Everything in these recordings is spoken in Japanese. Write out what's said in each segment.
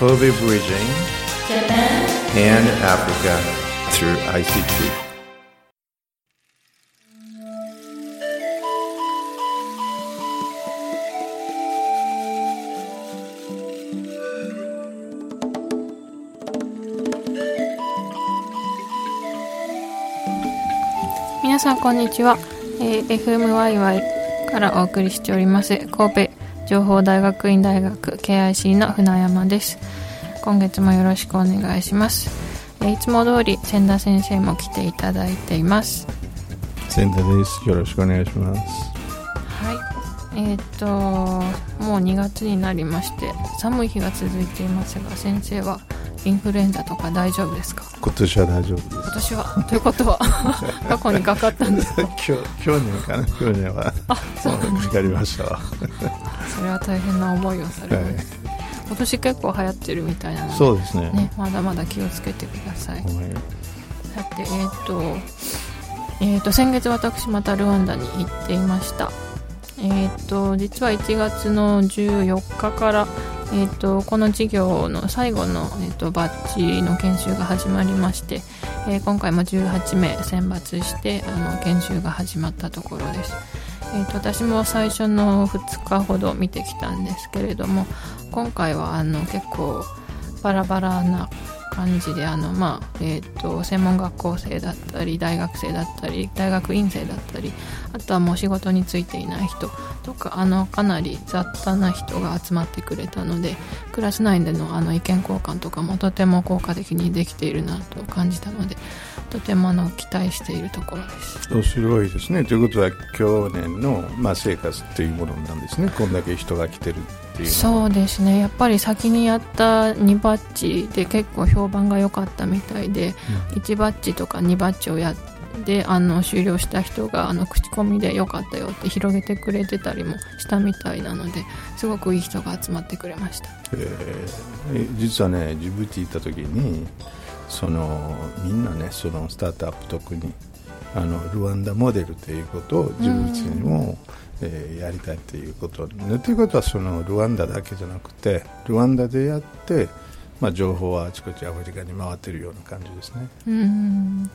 Kobe Bridging Japan and Africa through ICT. 皆さんこんにちは、えー FMYY からお送りしております神戸 情報大学院大学 KIC の船山です今月もよろしくお願いします、えーいつも通り千田先生も来ていただいています千田です。よろしくお願いします。はいえーっともう2月になりまして寒い日が続いていますが先生はインフルエンザとか大丈夫ですか？今年は大丈夫です。今年は？ということは 過去にかかったんですか？去去年かな？去年はそうかかりましたわ。それは大変な思いをされはいます、今年結構流行ってるみたいなのでそうですね。ね、まだまだ気をつけてください。はいさて、えっ、と、えっ、と、先月私またルワンダに行っていました。えっ、と、実は1月の14日から、えっ、と、この授業の最後の、えっとバッジの研修が始まりまして、えー今回も18名選抜して、あの、研修が始まったところです。えー、と私も最初の2日ほど見てきたんですけれども今回はあの結構バラバラな感じであの、まあえー、と専門学校生だったり大学生だったり大学院生だったりあとはもう仕事に就いていない人とかあのかなり雑多な人が集まってくれたのでクラス内でのあの意見交換とかもとても効果的にできているなと感じたのでとてもあの期待しているところです。面白いですね。ということは去年の、まあ、生活というものなんですね。こんだけ人が来てるっていう。そうですねやっぱり先にやった2バッジで結構評判が良かったみたいで、1バッジとか2バッジをやってあの終了した人があの口コミで良かったよって広げてくれてたりもしたみたいなのですごくいい人が集まってくれました。えー。実はねジブチ行った時にそのみんなねそのスタートアップ特にあのルワンダモデルということをジブチにも、えーやりたいということね。ということはそのルワンダだけじゃなくてルワンダでやって、まあ、情報はあちこちアフリカに回ってるような感じですね。うーん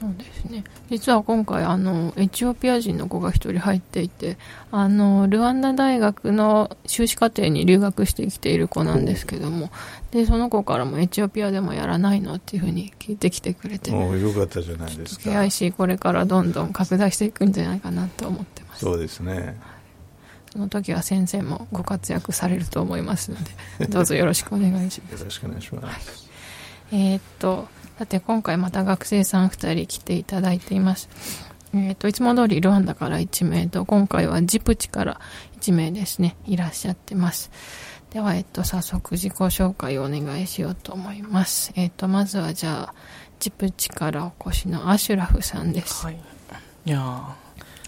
そうですね。実は今回あのエチオピア人の子が一人入っていてあのルワンダ大学の修士課程に留学してきている子なんですけどもでその子からもエチオピアでもやらないのっていうふうに聞いてきてくれてもうよかったじゃないですか。KIC これからどんどん拡大していくんじゃないかなと思ってます。そうですね。その時は先生もご活躍されると思いますのでどうぞよろしくお願いします。よろしくお願いします、えーっと、さて今回また学生さん2人来ていただいています。えーと、いつも通りルワンダから1名と、今回はジプチから1名ですね、いらっしゃってます。では、えっと、早速自己紹介をお願いしようと思います。えーと、まずはじゃあ、ジプチからお越しのアシュラフさんです。はい。いや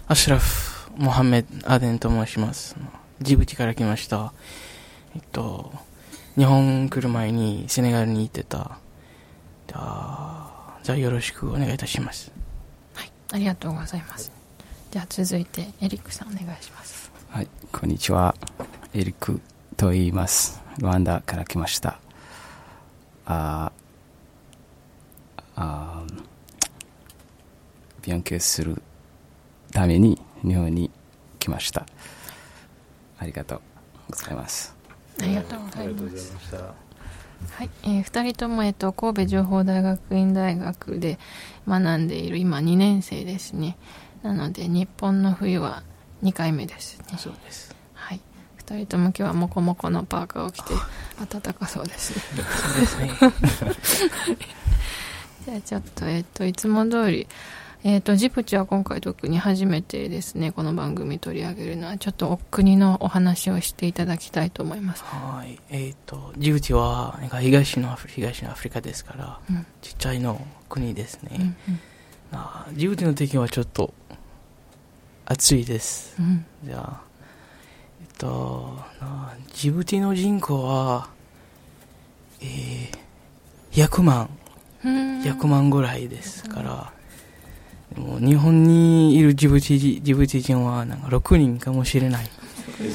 アシュラフ・モハメ・アデンと申します。ジブチから来ました。えっと、日本来る前にセネガルに行ってた。じゃあ、じゃあよろしくお願いいたします。はい、ありがとうございます。じゃあ続いて、エリックさんお願いします。はい、こんにちは。エリックと言います。ルワンダから来ました。あーあー勉強するために日本に来ました。ありがとうございます。ありがとうございます。ましたはい、えー、2人とも、えっと、神戸情報大学院大学で学んでいる今2年生ですね。なので日本の冬は2回目ですね。そうです。はい。2人とも今日はモコモコのパーカーを着て暖かそうですね。そうですね。じゃあちょっとえっといつも通りえっとジプチは今回特に初めてですねこの番組取り上げるのはちょっとお国のお話をしていただきたいと思いますはい。えっ、と、ジブチは、なんか東のアフリ東のアフリカですから、うんちっちゃいの国ですね。うんうんあージブチの敵はちょっと暑いです。うんじゃあ、えっと、なジブチの人口は、えー、100万、うん100万ぐらいですから、日本にいるジブチ人ジブチ人はなんか6人かもしれない。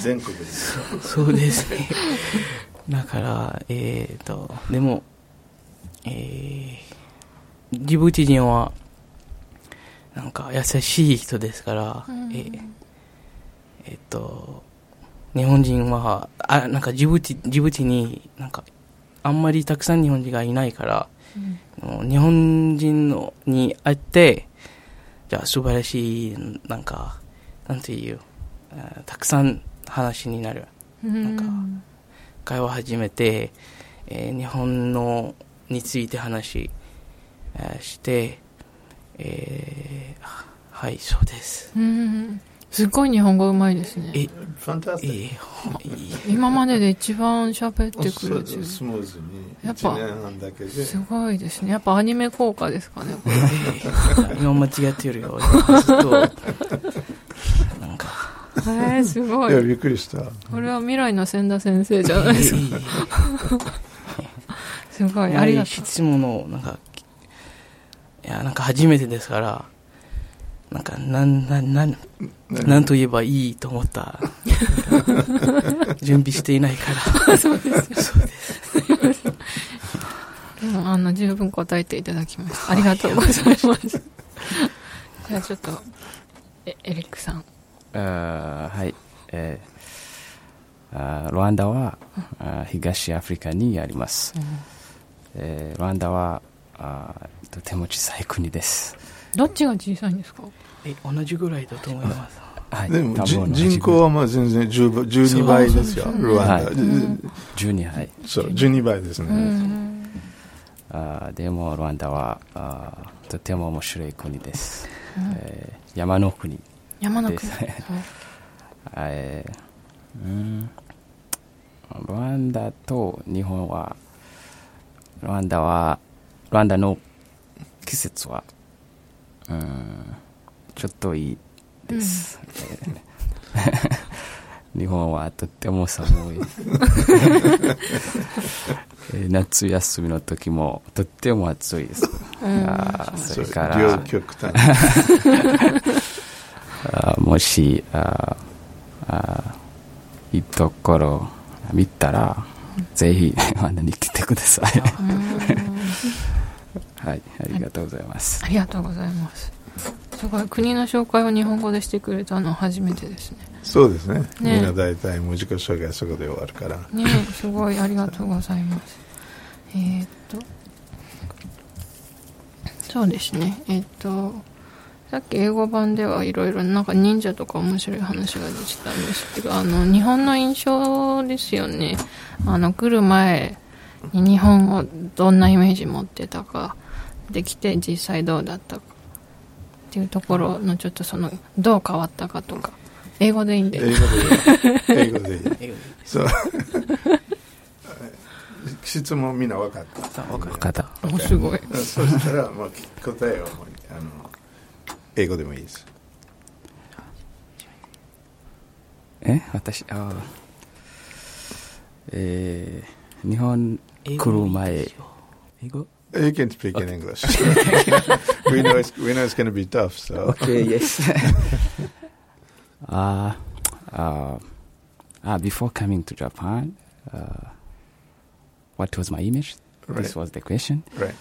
全国ですそうですね。だから、えーと、でも、えー、ジブチ人は、なんか優しい人ですから、うんえーえーと、日本人は、あ、なんかジブチ、ジブチになんか、あんまりたくさん日本人がいないから、もう日本人のに会って、じゃあ素晴らしい、なんか、なんていう、あたくさん話になる。うんなんか会話を始めて、えー日本のについて話、えーして、えーあはい、そうです。うんすっごい日本語うまいですね。え、え Fantastic. 今までで一番喋ってくそうる。っていうスムーズに。やっぱ1年半だけで。すごいですね。やっぱアニメ効果ですかねこれ。えー今間違ってるよ。ずっと、なんか、えー、すごいやいびっくりしたこれは未来の千田先生じゃないですかすごいやはりありがと質問の、なんか、いや、なんか初めてですから、なんか、なん、なん、なん、なんと言えばいいと思った。準備していないから。そうです。うでもあの十分答えていただきました。ありがとうございます。じゃあちょっとえエリックさん。あーはい、えーあールワンダは、あー東アフリカにあります、えールワンダはあーとても小さい国です、どっちが小さいんですか？え、同じぐらいだと思います。はい、でも人口はまあ全然10倍12倍ですよルワンダ、はい。うん12はいそう12倍ですね、うん。あーでもルワンダはあーとても面白い国です、えー山の国。山の国。です。えーうん。ルワンダと日本はルワンダはルワンダの季節はうん。ちょっといいです、えー日本はとっても寒い。えー夏休みの時もとっても暑いです、うん。あーそれから。両極端。あもしああいいところ見たら、ぜひワンダに来てください。はい、ありがとうございます。ありがとうございます。すごい国の紹介を日本語でしてくれたのは初めてですね。そうですね。ね。みんな大体文字化紹介そこで終わるから。ねすごいありがとうございます。えーっと。そうですね。えーっと。さっき英語版ではいろいろなんか忍者とか面白い話が出てたんですけどあの日本の印象ですよね。あの来る前に日本をどんなイメージ持ってたかできて実際どうだったかっていうところのちょっとそのどう変わったかとか。英語でいいんで。英語でいい。英語でいい。英語でそう。質問みんな分かった？分かる方。おすごい。そしたら、まあ、答えをもうあの英語でもいいです。え？私、あー。えー、日本来る前、英語？You can speak in English. we know it's we know it's going to be tough. So Okay, yes. uh, uh, uh, before coming to Japan, uh, what was my image? This was the question. right.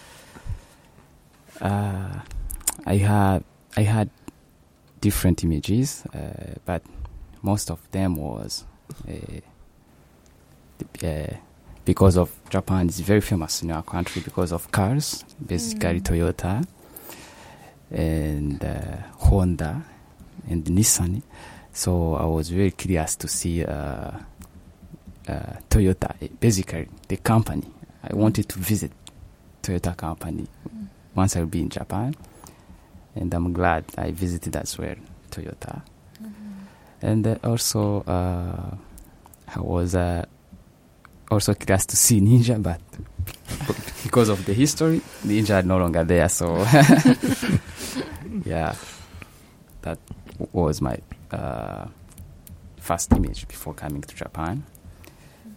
Uh, I had I had different images, uh, but most of them was uh, uh, because of Japan is very famous in our country because of cars, basically Toyota and uh, Honda and Nissan. So I was very curious to see uh, uh, Toyota, basically the company. I wanted to visit Toyota company once I'll be in Japan, and I'm glad I visited as well Toyota. And uh, also, uh, I was uh, also curious to see Ninja, but because of the history, Ninja are no longer there. So, yeah, that was my uh, first image before coming to Japan.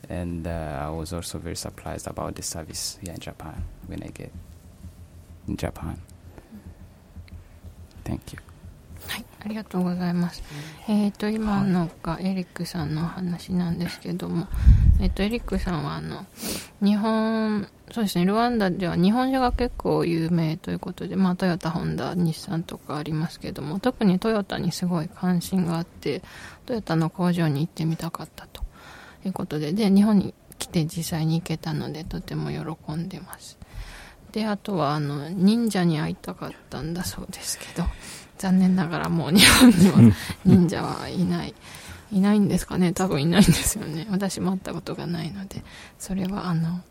And uh, I was also very surprised about the service here in Japan when I get in Japan. Thank you. はい、あありがとうございます。えっ、と、今のがエリックさんの話なんですけども、えっ、と、エリックさんは、あの、日本、そうですね、ルワンダでは日本車が結構有名ということで、まあ、トヨタ、ホンダ、日産とかありますけども、特にトヨタにすごい関心があって、トヨタの工場に行ってみたかったということで、で、日本に来て実際に行けたので、とても喜んでます。で、あとは、あの、忍者に会いたかったんだそうですけど、残念ながらもう日本には忍者はいない。いないんですかね多分いないんですよね。私も会ったことがないので、それはあの、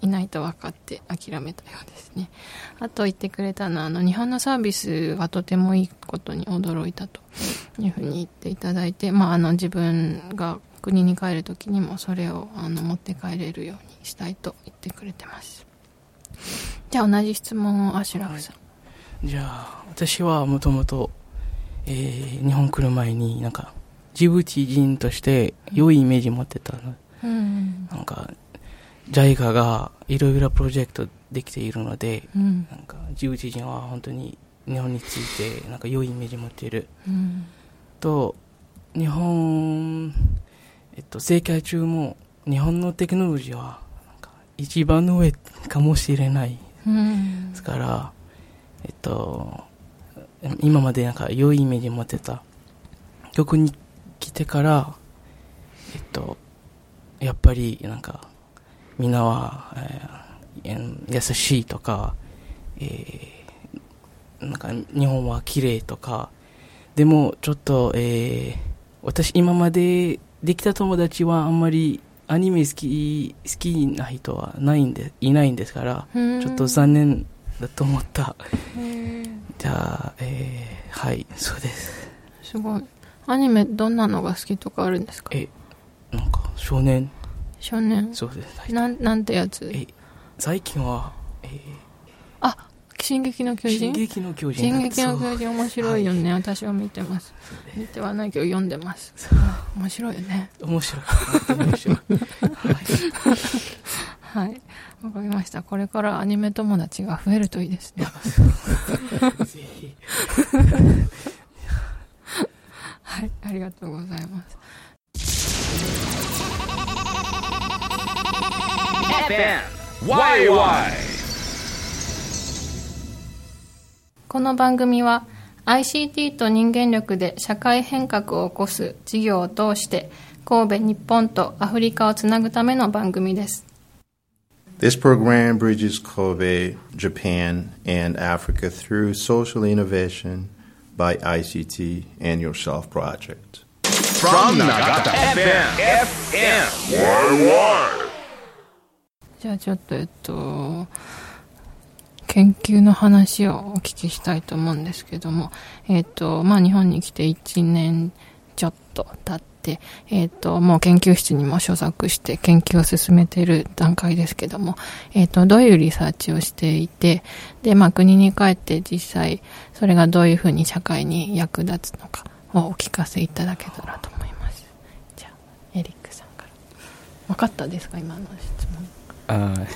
いないと分かって諦めたようですね。あと言ってくれたのは、あの、日本のサービスがとてもいいことに驚いたというふうに言っていただいて、まあ、あの、自分が国に帰るときにもそれをあの持って帰れるようにしたいと言ってくれてます。じゃあ同じ質問をアシュラフさん。じゃあ、私はもともと、えー日本来る前になんか、ジブチ人として良いイメージ持ってたの。うん。なんか、JICA がいろいろプロジェクトできているので、うん。なんか、ジブチ人は本当に日本についてなんか良いイメージ持っている。うん。と、日本、えっと、世界中も日本のテクノロジーは一番の上かもしれないうんですから、えっと、今までなんか良いイメージ持ってた。曲に来てから、えっと、やっぱりなんか、みんなは、えー優しいとか、えーなんか日本は綺麗とか、でもちょっと、えー私今までできた友達はあんまりアニメ好き、好きな人はないんで、いないんですから、うんちょっと残念だと思った。じゃあ、えー、はい、そうです。すごい。アニメどんなのが好きとかあるんですか？え、なんか、少年、少年？そうです。なん、なんてやつ？え、最近は、えあ、進撃の巨ー、人？進撃の巨人。進撃の巨人面白いよね。私は見てます。見てはないけど読んでます。あ面白いよね。面白い。面白い。はい。はい。わかりました。これからアニメ友達が増えるといいですね。ぜひ。はい。ありがとうございます。この番組は ICT と人間力で社会変革を起こす事業を通して神戸、日本とアフリカをつなぐための番組です。This program bridges Kobe, Japan, and Africa through social innovation by ICT and Yourself Project. from Nagata FM FM YY じゃあちょっとえっと、研究の話をお聞きしたいと思うんですけども、えっと、まあ日本に来て1年ちょっと経って、 えっと、もう研究室にも所属して研究を進めている段階ですけども、えっと、どういうリサーチをしていて、で、まあ国に帰って実際それがどういうふうに社会に役立つのかをお聞かせいただけたらと思います。じゃあ、エリックさんから。分かったですか？今の質問。Uh,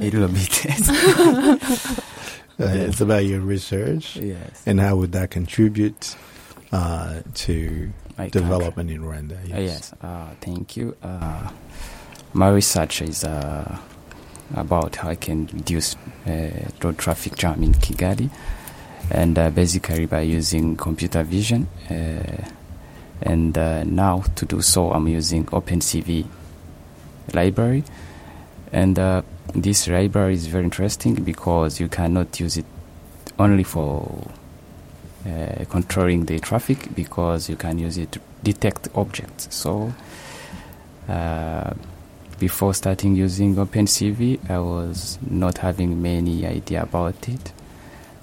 a little bit. Uh, It's about your research yes. and how would that contribute uh, to Development in Rwanda. Uh, yes, uh, thank you. Uh, my research is uh, about how I can reduce uh, road traffic jam in Kigali, and uh, basically by using computer vision. Uh, and uh, now to do so, I'm using OpenCV library, and uh, this library is very interesting because you cannot use it only for uh, controlling the traffic because you can use it to detect objects. So, uh, before starting using OpenCV, I was not having many idea about it.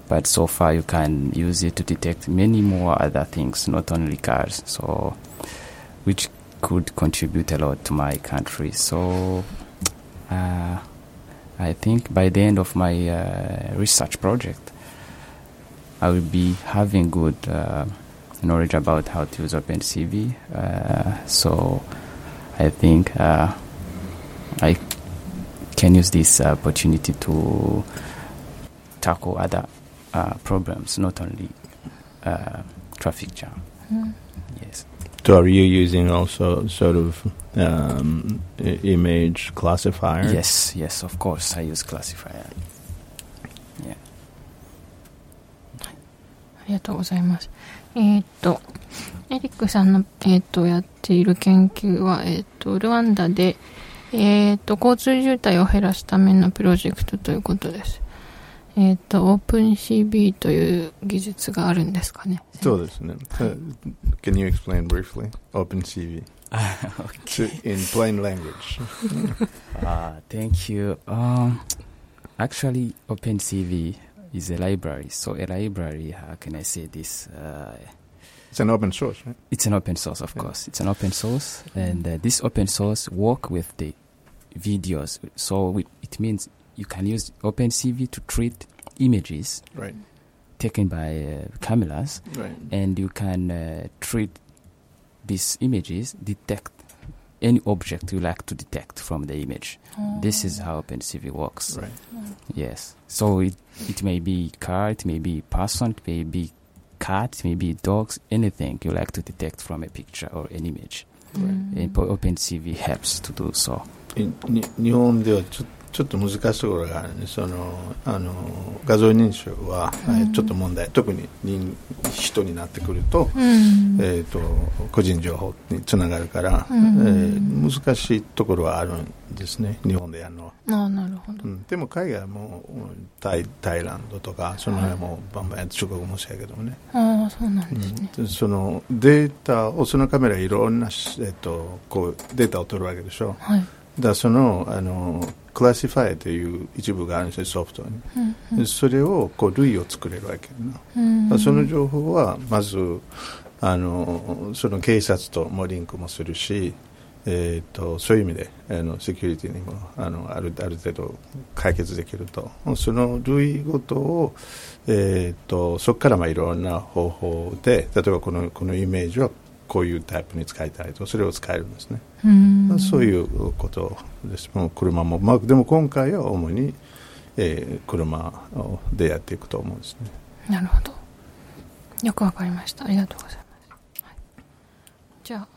But so far, you can use it to detect many more other things, not only cars. So, which could contribute a lot to my country. So, uh, I think by the end of my uh, research project, I will be having good uh, knowledge about how to use OpenCV. Uh, so I think uh, I can use this opportunity to tackle other uh, problems, not only uh, traffic jam. Yes. So are you using also sort of um, i- image classifier? Yes, yes, of course. I use classifier. とうございます。えーっと、エリックさんの、えーっと、やっている研究は、えーっと、ルワンダで、えーっと、交通渋滞を減らすためのプロジェクトということです。えーっと、オープン CB という技術があるんですかね。そうですね。Uh, Can you explain briefly? OpenCV to, in plain language? Uh, thank you. Um, actually, OpenCV is a library. So a library, how can I say this? Uh, It's an open source, right? it's an open source, of Yeah. course. It's an open source, and uh, this open source work with the videos. So we, it means you can use OpenCV to treat images Right. taken by uh, cameras, Right. and you can uh, treat these images, detect any object you like to detect from the image. This is how OpenCV works. Right. Yes. So it, it may be car, it may be person, it may be cat, it may be dogs, anything you like to detect from a picture or an image. うん And OpenCV helps to do so. いに日本ではちょ ちょっと難しいところがあるんでそのあの画像認証は、えーちょっと問題。特に人人になってくると,、うん。えー、と個人情報につながるから、うん。えー難しいところはあるんですね。日本でやるのは、ああ、なるほど。う。ん、でも海外もうんタイタイランドとかその辺もバンバンやって中国もそうやけどもね、ああ、そうなんですね。うん。そのデータをそのカメラいろんなし、えっとこうデータを取るわけでしょ。はい。だそのあのクラシファイという一部があるんですよソフトに、うんでそれをこう類を作れるわけな、うん。だからその情報はまずあのその警察ともリンクもするし、えー、とそういう意味であのセキュリティにもあのあるある程度解決できると。その類ごとを、えー、とそこからまあいろんな方法で例えばこのこのイメージはこういうタイプに使いたいとそれを使えるんですね、うん。そういうことです。もう車も、まあ、でも今回は主に、えー車をでやっていくと思うんですね。なるほど。よくわかりました。ありがとうございます。はい、じゃあ、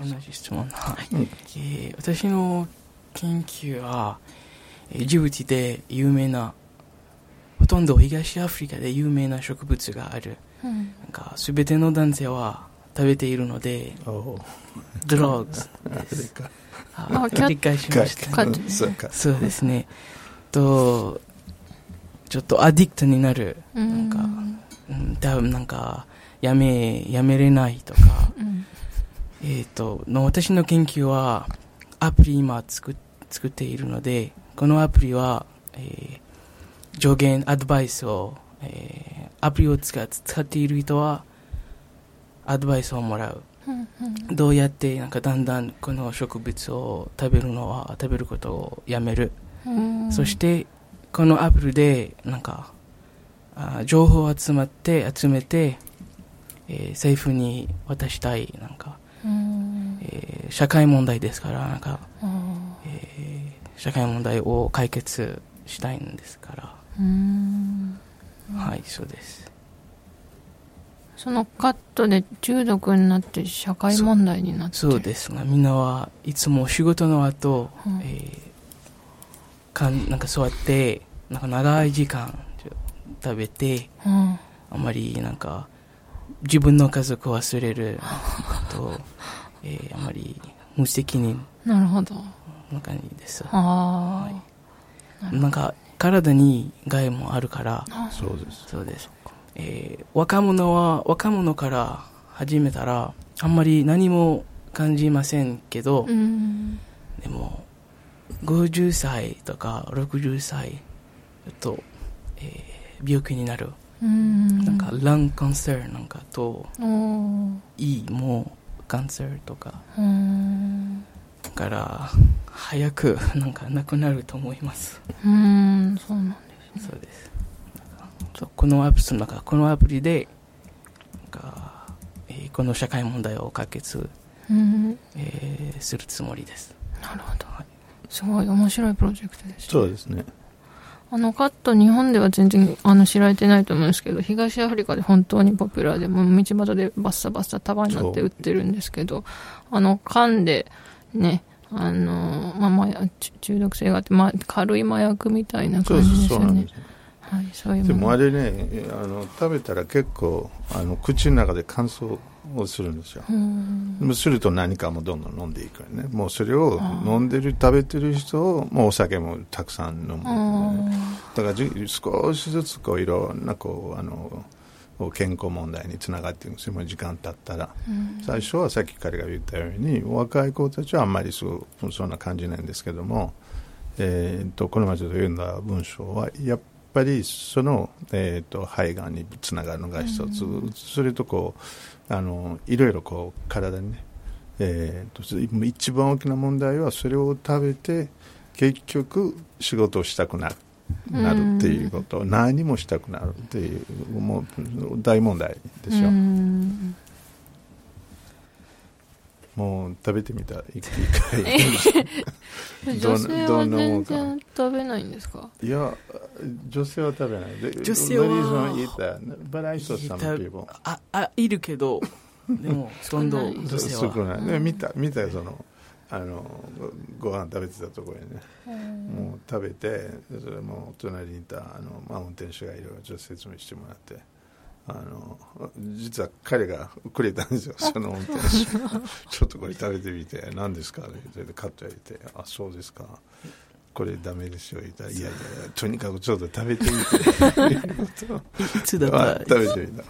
同じ質問、はい。うん。えー私の研究は、えージブチで有名なほとんど東アフリカで有名な植物があるうん。なんか全ての男性は食べているのでおドラッグスアフリカあキャッ理解しました。そうか。そうですね。とちょっとアディクトになる、うんなんかうん、多分なんかやめやめれないとか。うん。えっ、との私の研究はアプリ今作っ作っているのでこのアプリは、えー上限アドバイスを、えーアプリを使っ使っている人はアドバイスをもらう。うんうんどうやってなんかだんだんこの植物を食べるのは食べることをやめる、うん。そしてこのアプリでなんかあ情報を集まって集めて、えー政府に渡したいなんか、うん。えー社会問題ですからなんか、あえー社会問題を解決したいんですから、ーうん。はいそうです。そのカットで中毒になって社会問題になって。そうですがみんなはいつも仕事の後、うん。えーかんなんか座ってなんか長い時間食べてうん。あまりなんか自分の家族を忘れる と、えーあまり無責任。なるほど。な感じです。ああ、なんか体に害もあるから。そうです。そうです、えー若者は若者から始めたらあんまり何も感じませんけど、うん。でも50歳とか60歳ちょっと、えー病気になる、うん。なんかランカンサーなんかとおー。胃もカンサーとか。うん。だから早くなんかなくなると思います。うんそうなんですそうです。このアプリなんかこのアプリでなんか、えーこの社会問題を解決、うん。えーするつもりです。なるほど。すごい面白いプロジェクトですそうですね。あのカット日本では全然あの知られてないと思うんですけど東アフリカで本当にポピュラーでもう道端でバッサバッサ束になって売ってるんですけどあの缶でねあのまあまあ中中毒性があって、まあ、軽い麻薬みたいなそう感じですよ。ねはいそういうでもあれねあの食べたら結構あの口の中で乾燥をするんですよ。すると何かもどんどん飲んでいくよね。もうそれを飲んでる食べてる人をもうお酒もたくさん飲む、あだからじ少しずつこういろんなこうあの健康問題につながっていくんですよ。もう時間経ったら、最初はさっき彼が言ったように若い子たちはあんまりそうそんな感じないんですけども、えー、とこの前ちょっと読んだ文章はやっぱりその、えー、と肺がんにつながるのが一つ、それとこうあのいろいろこう体にね、えー、と一番大きな問題はそれを食べて結局仕事をしたくなるなるっていうこと、何もしたくなるっていうもう大問題ですよ、うん。もう食べてみたら一回 ど女性はどんなも全然食べないんですか？いや女性は食べない。で女性はああいるけど。でもほとんど女性少はない。で見た見たよそのあのごご飯食べてたところにね、もう食べてそれも隣にいたあの、まあ、運転手がいろいろちょっと説明してもらってあの実は彼がくれたんですよその運転手。ちょっとこれ食べてみて何ですかそれでカットやってあそうですかこれダメですよ言った。らいやいやいやとにかくちょっと食べてみて。い いつだった？食べてみた。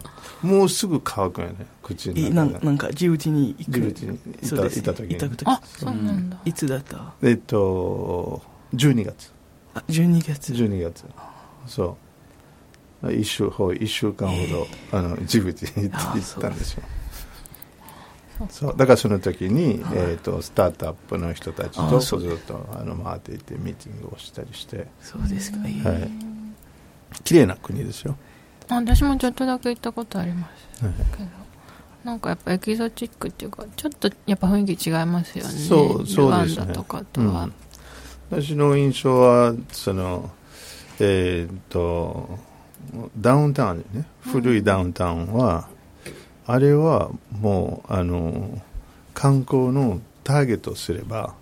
もうすぐ乾くよね口いの中がなんなんかジブチに行く？ジブチにいたそうですいた時に。いた時。あそうなんだ。いつだった？えっと12月。あ12月。12月。そう。一週ほ一週間ほど、あのジブチに行ってあ行ったんですよそう。だからその時に、えー、とスタートアップの人たちとずあそう。っとあの回っていてミーティングをしたりして。そうですか、いい。はい綺麗な国ですよ、あ私もちょっとだけ行ったことあります。はい。けどなんかやっぱエキゾチックっていうかちょっとやっぱ雰囲気違いますよね。そうそうですね。とかとは、うん。私の印象はそのえっ、とダウンタウンね。古いダウンタウンは、あれはもうあの観光のターゲットをすれば、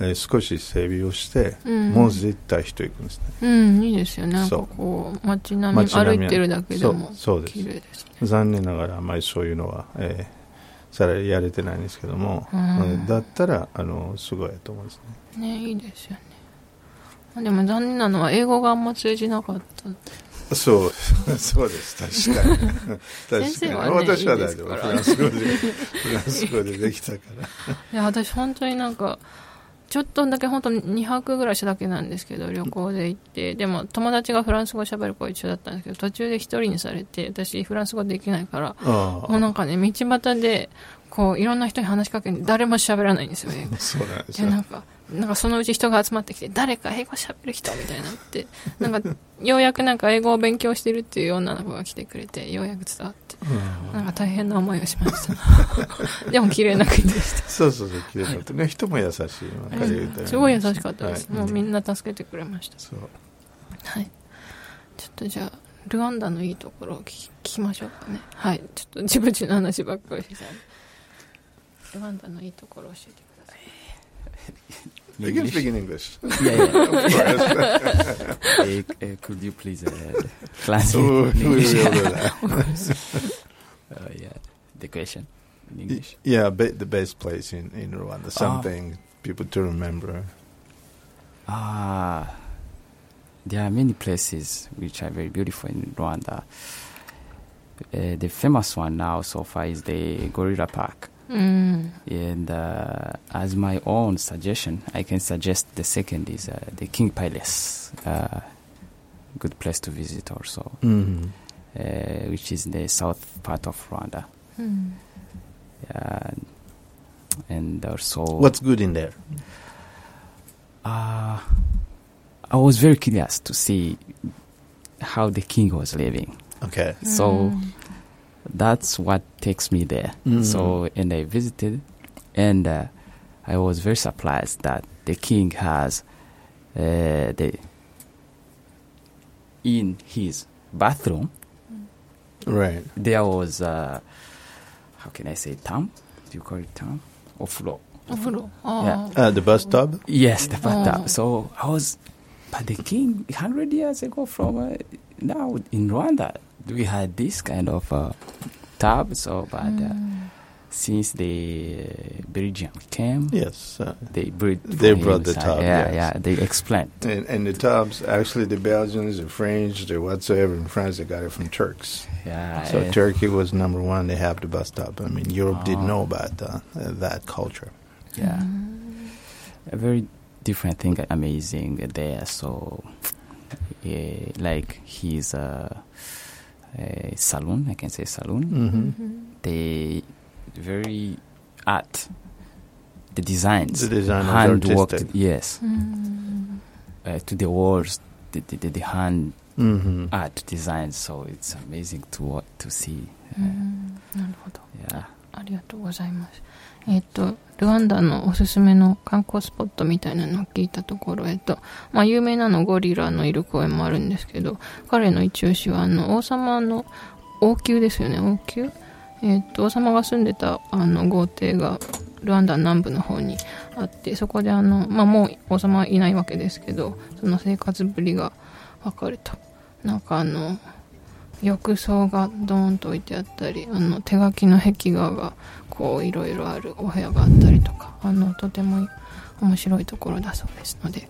えー少し整備をして、うん。もう絶対人行くんですね。うんいいですよね。そう。こう街並み歩いてるだけでもそうそうです。綺麗ですね。残念ながらあまりそういうのは、えーさらにやれてないんですけども、うん。えーだったらあのすごいと思うんですね。ねいいですよね。まあでも残念なのは英語があんま通じなかったそう、そうです、確かに。確かに。先生はね私はい大丈夫。フランス語で、フランス語でできたから。いや私本当になんかちょっとだけ本当に2泊ぐらいしただけなんですけど旅行で行ってでも友達がフランス語喋る子は一緒だったんですけど途中で一人にされて私フランス語できないからあもうなんかね道端でこういろんな人に話しかけて誰も喋らないんですよ英 そうなんですよ。でなんかなんかそのうち人が集まってきて誰か英語喋る人みたいになってなんかようやくなんか英語を勉強してるっていう女の子が来てくれてようやく伝わってなんか大変な思いをしました。でも綺麗な国でした。そうそうそう、綺麗だったね。人も優しい。す。ごい優しかったです、はい。もうみんな助けてくれました。そう。はい。ちょっとじゃあルワンダのいいところを聞きましょうかね。はい。ちょっとジブチの話ばっかりしたんで ルワンダのいいところを教えてください You can speak in English. Yeah, yeah. Eh, eh, could you please uh, translate Oh, in we will English? do that. Uh, yeah, the question in English. Yeah, be- the best place in, in Rwanda. Ah. Something people to remember. Ah, there are many places which are very beautiful in Rwanda. Uh, the famous one now so far is the Gorilla Park. Mm. And uh, as my own suggestion, I can suggest the second is uh, the King Palace, uh, good place to visit also, mm. which is the south part of Rwanda. Mm. and also, what's good in there? Uh, I was very curious to see how the king was living. Okay, so mm that's what takes me there. Mm-hmm. So, and I visited, and uh, I was very surprised that the king has uh, the in his bathroom. Right. There was uh, how can I say tam? Do you call it tam or floor? Oh, floor. Yeah. Uh, the bus tub. Yes, the bathtub. Oh. So I was, but the king hundred years ago from uh, now in Rwanda we had this kind of uh, tub. So, but uh, since the uh, Belgian came, Yes. Uh, they brought, They brought the inside. tub, Yeah, yes. yeah, they explained. and, and the tubs, actually, the Belgians, the French, the whatsoever in France, they got it from Turks. Yeah, So Turkey was number one. They have the bus stop. I mean, Europe didn't Oh. know about that culture. yeah, a very different thing, amazing there. So, yeah, like he's uh, uh, saloon, I can say saloon. Mm-hmm. they very art the designs The design was handworked artistic. yes うん uh, to the walls the, the, the, the hand Mm-hmm. art designs so it's amazing to wa- to see うんなるほど yeah ありがとうございます。 えっ、と、ルワンダのおすすめの観光スポットみたいなのを聞いたところ、えっ、と、まあ、有名なのゴリラのいる公園もあるんですけど、彼の一押しは、あの、王様の王宮ですよね、王宮？えっ、と、王様が住んでた、あの、豪邸が、ルワンダ南部の方にあって、そこであの、まあ、もう王様はいないわけですけど、その生活ぶりがわかると。なんかあの、浴槽がドーンと置いてあったりあの手書きの壁画がこういろいろあるお部屋があったりとかあのとても面白いところだそうですので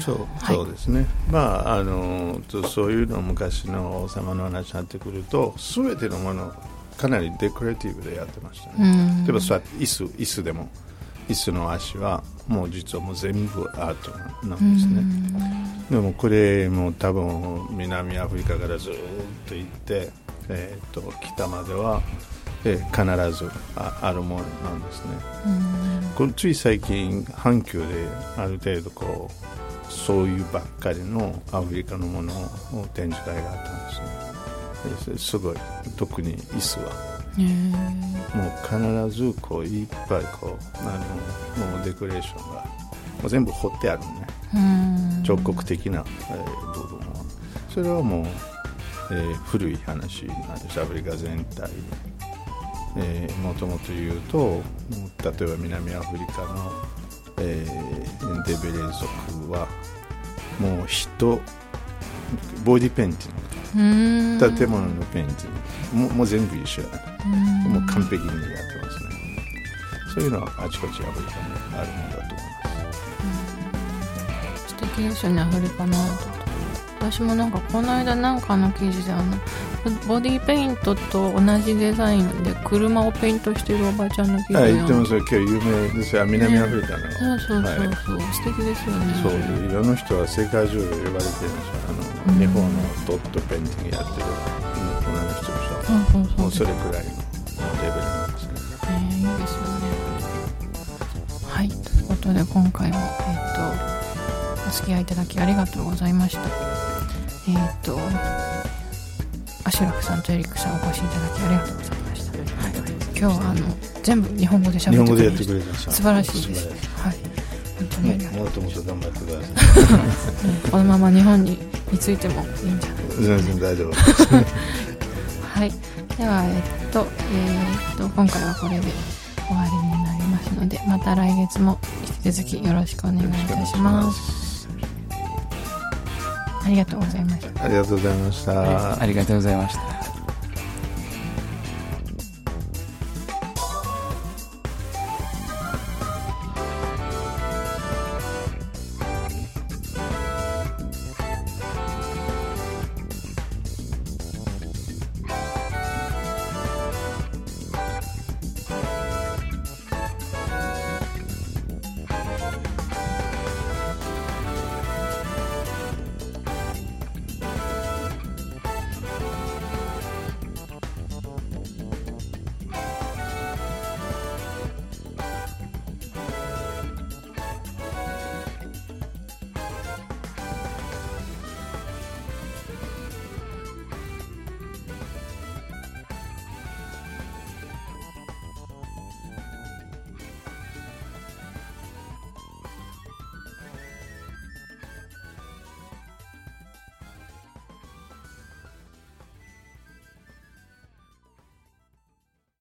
そうはい。そうですね、まああのとそういうの昔の王様の話になってくると全てのものかなりデコレーティブでやってましたうね、ん。例えば椅子椅子でも椅子の足はもう実はもう全部アートなんですね、でもこれも多分南アフリカからずっと行って、えー、と北までは、えー必ずあるものなんですね、これつい最近阪急である程度こうそういうばっかりのアフリカのものを展示会があったん。ですねすごい特に椅子はもう必ずこういっぱいこうあのもうデコレーションがもう全部彫ってあるね。うん。彫刻的な、えー部分はそれはもう、えー古い話なんです。アフリカ全体。えーもともと言うと例えば南アフリカの、えーデベレ族はもう人ボディペインティング。うん。建物のペインティング。もうもう全部一緒だねもう完璧にやってますね。そういうのはあちこちアフリカにあるものだと思います。素敵ですよねアフリカの私もなんかこの間なんかの記事であのボディペイントと同じデザインで車をペイントしてるおばちゃんの記事あを言ってますよ。超有名ですよ。南アフリカの、そうそうそう。はい。そう、素敵ですよね。そう世の人は世界中で呼ばれてるんですよ。あの、うん。日本のドットペインティングやってる女の人でしょ、もうそれくらいのレベルなんですねえーいいですよね。はい。ということで今回もえっ、とお付き合いいただきありがとうございました。えっ、とアシュラフさんとエリックさんお越しいただきありがとうございました、はい、今日はあの全部日本語で喋ってくれました。くれました。素晴らしいです。はい。本当にありがとうもっともっと頑張ってください。このまま日本にについてもいいんじゃない全然大丈夫。では、えっと、えーっと、今回はこれで終わりになりますので、また来月も引き続きよろしくお願いいたします。ありがとうございました。ありがとうございました、ありがとうございました